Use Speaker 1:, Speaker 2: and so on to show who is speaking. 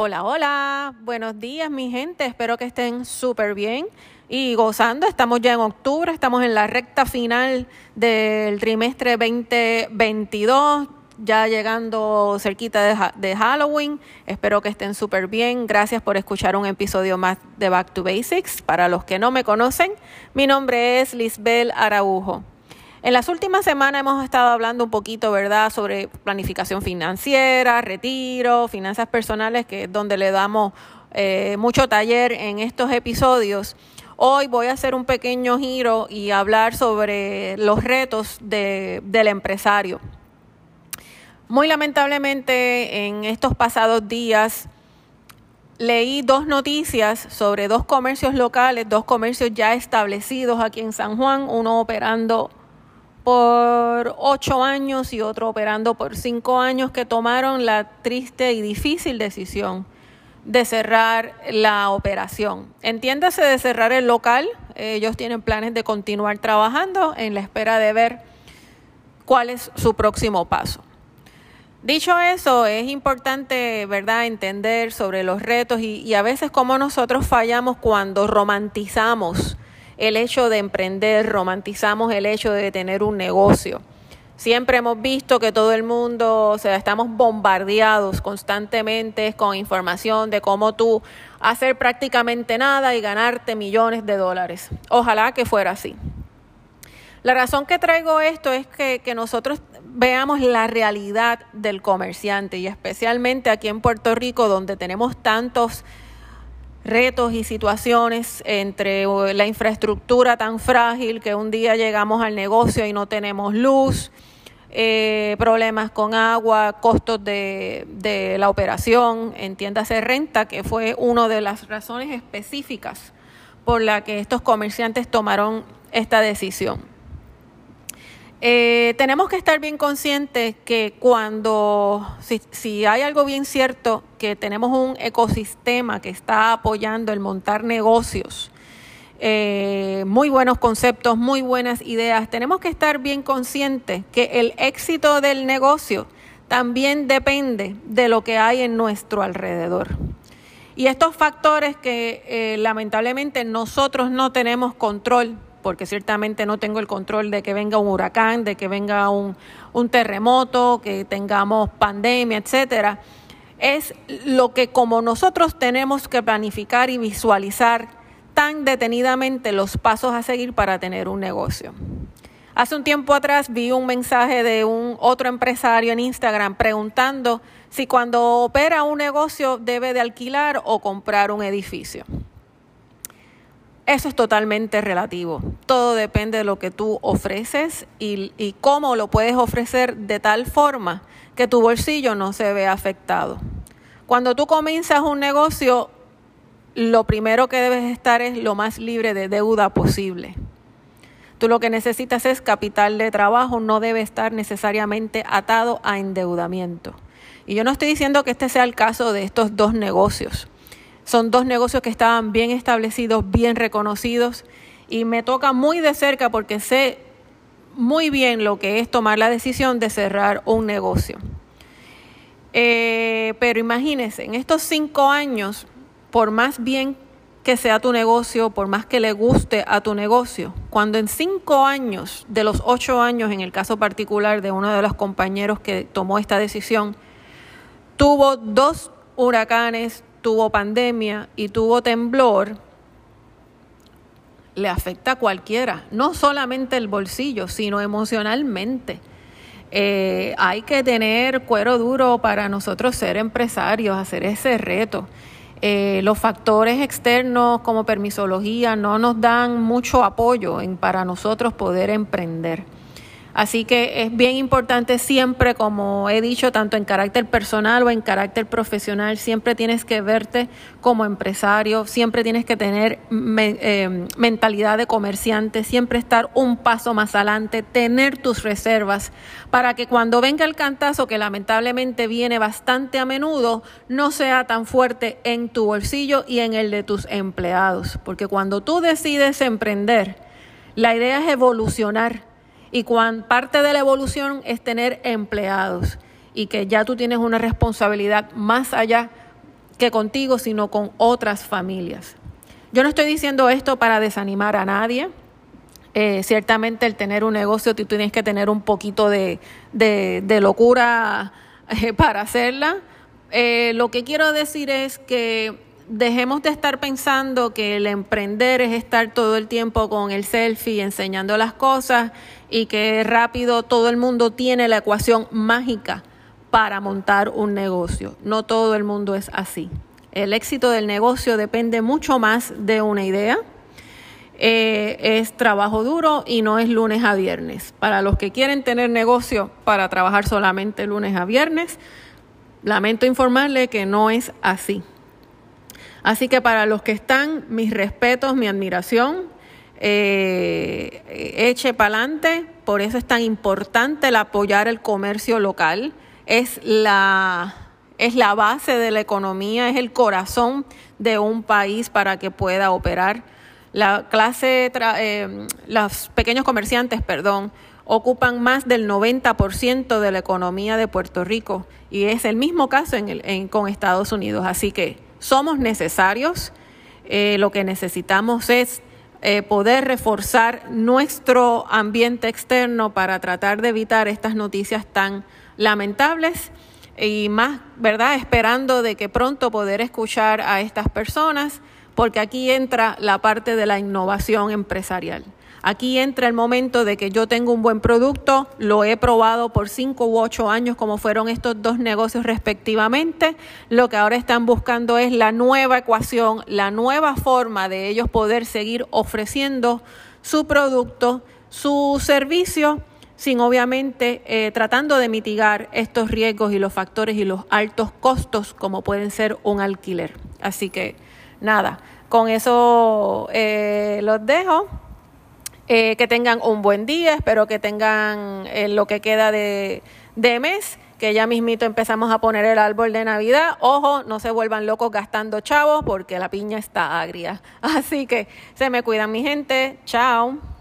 Speaker 1: Hola, hola, buenos días mi gente, espero que estén súper bien y gozando. Estamos ya en octubre, estamos en la recta final del trimestre 2022, ya llegando cerquita de, Halloween. Espero que estén súper bien. Gracias por escuchar un episodio más de Back to Basics. Para los que no me conocen, mi nombre es Lisbel Araujo. En las últimas semanas hemos estado hablando un poquito, ¿verdad?, sobre planificación financiera, retiro, finanzas personales, que es donde le damos eh, mucho taller en estos episodios. Hoy voy a hacer un pequeño giro y hablar sobre los retos del empresario. Muy lamentablemente en estos pasados días leí dos noticias sobre dos comercios locales, dos comercios ya establecidos aquí en San Juan, uno operando por ocho años y otro operando por cinco años que tomaron la triste y difícil decisión de cerrar la operación. Entiéndase de cerrar el local. Ellos tienen planes de continuar trabajando en la espera de ver cuál es su próximo paso. Dicho eso, es importante, ¿verdad?, entender sobre los retos y, y a veces cómo nosotros fallamos cuando romantizamos el hecho de emprender, romantizamos el hecho de tener un negocio. Siempre hemos visto que todo el mundo, o sea, estamos bombardeados constantemente con información de cómo tú hacer prácticamente nada y ganarte millones de dólares. Ojalá que fuera así. La razón que traigo esto es que, que nosotros veamos la realidad del comerciante y especialmente aquí en Puerto Rico donde tenemos tantos retos y situaciones entre la infraestructura tan frágil que un día llegamos al negocio y no tenemos luz, eh, problemas con agua, costos de, de la operación, entiéndase renta, que fue una de las razones específicas por la que estos comerciantes tomaron esta decisión. Eh, tenemos que estar bien conscientes que cuando, si, hay algo bien cierto, que tenemos un ecosistema que está apoyando el montar negocios, eh, muy buenos conceptos, muy buenas ideas, tenemos que estar bien conscientes que el éxito del negocio también depende de lo que hay en nuestro alrededor. Y estos factores que eh, lamentablemente nosotros no tenemos control porque ciertamente no tengo el control de que venga un huracán, de que venga un, terremoto, que tengamos pandemia, etcétera. Es lo que como nosotros tenemos que planificar y visualizar tan detenidamente los pasos a seguir para tener un negocio. Hace un tiempo atrás vi un mensaje de un otro empresario en Instagram preguntando si cuando opera un negocio debe de alquilar o comprar un edificio. Eso es totalmente relativo. Todo depende de lo que tú ofreces y, cómo lo puedes ofrecer de tal forma que tu bolsillo no se vea afectado. Cuando tú comienzas un negocio, lo primero que debes estar es lo más libre de deuda posible. Tú lo que necesitas es capital de trabajo, no debe estar necesariamente atado a endeudamiento. Y yo no estoy diciendo que este sea el caso de estos dos negocios. Son dos negocios que estaban bien establecidos, bien reconocidos y me toca muy de cerca porque sé muy bien lo que es tomar la decisión de cerrar un negocio. Eh, pero imagínense, en estos cinco años, por más bien que sea tu negocio, por más que le guste a tu negocio, cuando en cinco años, de los ocho años, en el caso particular de uno de los compañeros que tomó esta decisión, tuvo dos huracanes, tuvo pandemia y tuvo temblor, le afecta a cualquiera, no solamente el bolsillo, sino emocionalmente. Eh, hay que tener cuero duro para nosotros ser empresarios, hacer ese reto. Eh, los factores externos como permisología no nos dan mucho apoyo en, para nosotros poder emprender. Así que es bien importante siempre, como he dicho, tanto en carácter personal o en carácter profesional, siempre tienes que verte como empresario, siempre tienes que tener eh, mentalidad de comerciante, siempre estar un paso más adelante, tener tus reservas para que cuando venga el cantazo, que lamentablemente viene bastante a menudo, no sea tan fuerte en tu bolsillo y en el de tus empleados. Porque cuando tú decides emprender, la idea es evolucionar y cuán parte de la evolución es tener empleados y que ya tú tienes una responsabilidad más allá que contigo, sino con otras familias. Yo no estoy diciendo esto para desanimar a nadie. Eh, ciertamente el tener un negocio, tú tienes que tener un poquito de, locura eh, para hacerla. Eh, lo que quiero decir es que dejemos de estar pensando que el emprender es estar todo el tiempo con el selfie enseñando las cosas y que rápido todo el mundo tiene la ecuación mágica para montar un negocio. No todo el mundo es así. El éxito del negocio depende mucho más de una idea. Eh, es trabajo duro y no es lunes a viernes. Para los que quieren tener negocio para trabajar solamente lunes a viernes, lamento informarle que no es así. Así que para los que están, mis respetos, mi admiración, eh, eche para adelante, por eso es tan importante el apoyar el comercio local, es la, es la base de la economía, es el corazón de un país para que pueda operar. La clase, eh, los pequeños comerciantes, perdón, ocupan más del 90% de la economía de Puerto Rico y es el mismo caso en con Estados Unidos. Así que somos necesarios. Eh, lo que necesitamos es eh, poder reforzar nuestro ambiente externo para tratar de evitar estas noticias tan lamentables y más, ¿verdad? Esperando de que pronto poder escuchar a estas personas, porque aquí entra la parte de la innovación empresarial. Aquí entra el momento de que yo tengo un buen producto, lo he probado por cinco u ocho años como fueron estos dos negocios respectivamente. Lo que ahora están buscando es la nueva ecuación, la nueva forma de ellos poder seguir ofreciendo su producto, su servicio, sin obviamente eh, tratando de mitigar estos riesgos y los factores y los altos costos como pueden ser un alquiler. Así que nada, con eso eh, los dejo. Eh, que tengan un buen día, espero que tengan eh, lo que queda de, de mes que ya mismito empezamos a poner el árbol de Navidad. Ojo, no se vuelvan locos gastando chavos porque la piña está agria. Así que se me cuidan mi gente. Chao.